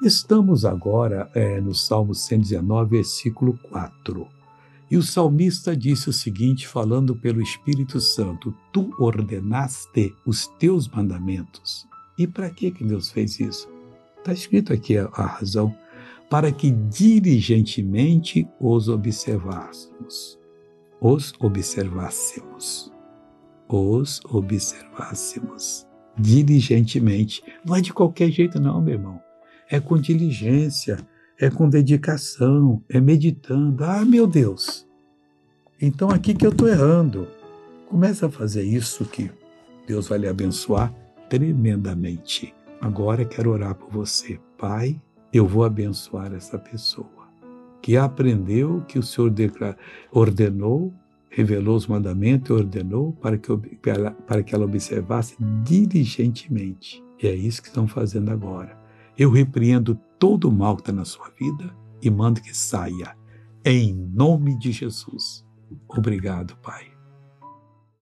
Estamos agora é, no Salmo 119, versículo 4. E o salmista disse o seguinte, falando pelo Espírito Santo: Tu ordenaste os teus mandamentos. E para que que Deus fez isso? Está escrito aqui a, a razão: para que diligentemente os observássemos. Os observássemos. Os observássemos. Diligentemente. Não é de qualquer jeito, não, meu irmão é com diligência, é com dedicação, é meditando. Ah, meu Deus! Então aqui que eu estou errando. Começa a fazer isso que Deus vai lhe abençoar tremendamente. Agora quero orar por você. Pai, eu vou abençoar essa pessoa que aprendeu que o Senhor ordenou, revelou os mandamentos e ordenou para que, para que ela observasse diligentemente. E é isso que estão fazendo agora. Eu repreendo todo o mal que está na sua vida e mando que saia. Em nome de Jesus. Obrigado, Pai.